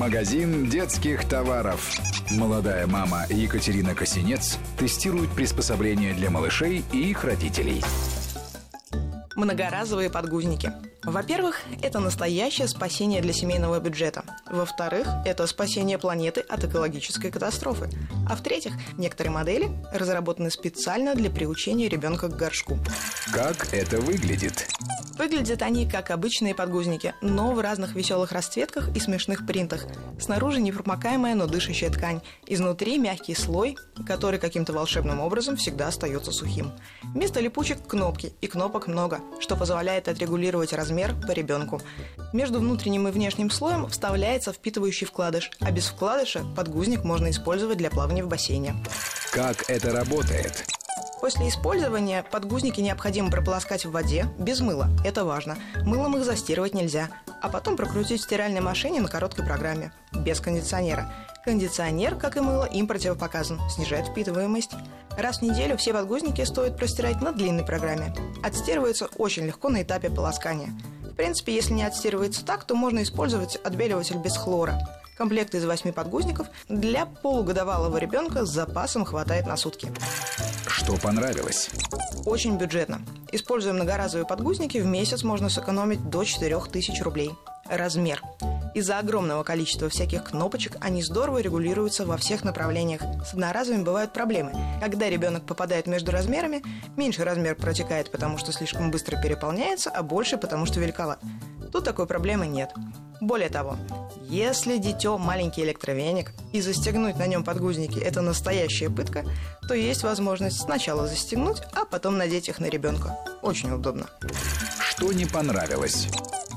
Магазин детских товаров. Молодая мама Екатерина Косинец тестирует приспособления для малышей и их родителей. Многоразовые подгузники. Во-первых, это настоящее спасение для семейного бюджета. Во-вторых, это спасение планеты от экологической катастрофы. А в-третьих, некоторые модели разработаны специально для приучения ребенка к горшку. Как это выглядит? Выглядят они как обычные подгузники, но в разных веселых расцветках и смешных принтах. Снаружи непромокаемая, но дышащая ткань. Изнутри мягкий слой, который каким-то волшебным образом всегда остается сухим. Вместо липучек кнопки, и кнопок много, что позволяет отрегулировать размер по ребенку. Между внутренним и внешним слоем вставляется впитывающий вкладыш, а без вкладыша подгузник можно использовать для плавания в бассейне. Как это работает? После использования подгузники необходимо прополоскать в воде без мыла. Это важно. Мылом их застирывать нельзя. А потом прокрутить в стиральной машине на короткой программе. Без кондиционера. Кондиционер, как и мыло, им противопоказан. Снижает впитываемость. Раз в неделю все подгузники стоит простирать на длинной программе. Отстирываются очень легко на этапе полоскания. В принципе, если не отстирывается так, то можно использовать отбеливатель без хлора. Комплект из восьми подгузников для полугодовалого ребенка с запасом хватает на сутки. Что понравилось? Очень бюджетно. Используя многоразовые подгузники, в месяц можно сэкономить до 4000 рублей. Размер. Из-за огромного количества всяких кнопочек они здорово регулируются во всех направлениях. С одноразовыми бывают проблемы. Когда ребенок попадает между размерами, меньший размер протекает, потому что слишком быстро переполняется, а больше, потому что великоват. Тут такой проблемы нет. Более того, если дитё маленький электровеник и застегнуть на нем подгузники – это настоящая пытка, то есть возможность сначала застегнуть, а потом надеть их на ребенка. Очень удобно. Что не понравилось?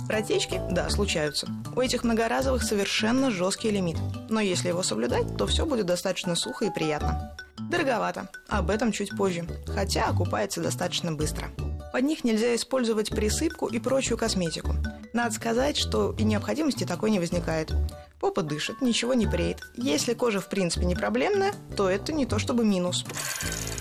Протечки, да, случаются. У этих многоразовых совершенно жесткий лимит. Но если его соблюдать, то все будет достаточно сухо и приятно. Дороговато. Об этом чуть позже. Хотя окупается достаточно быстро. Под них нельзя использовать присыпку и прочую косметику. Надо сказать, что и необходимости такой не возникает. Попа дышит, ничего не преет. Если кожа в принципе не проблемная, то это не то чтобы минус.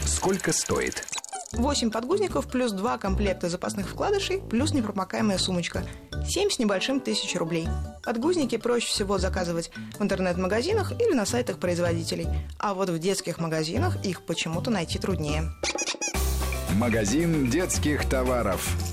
Сколько стоит? 8 подгузников плюс 2 комплекта запасных вкладышей плюс непромокаемая сумочка. 7 с небольшим тысяч рублей. Подгузники проще всего заказывать в интернет-магазинах или на сайтах производителей. А вот в детских магазинах их почему-то найти труднее. Магазин детских товаров.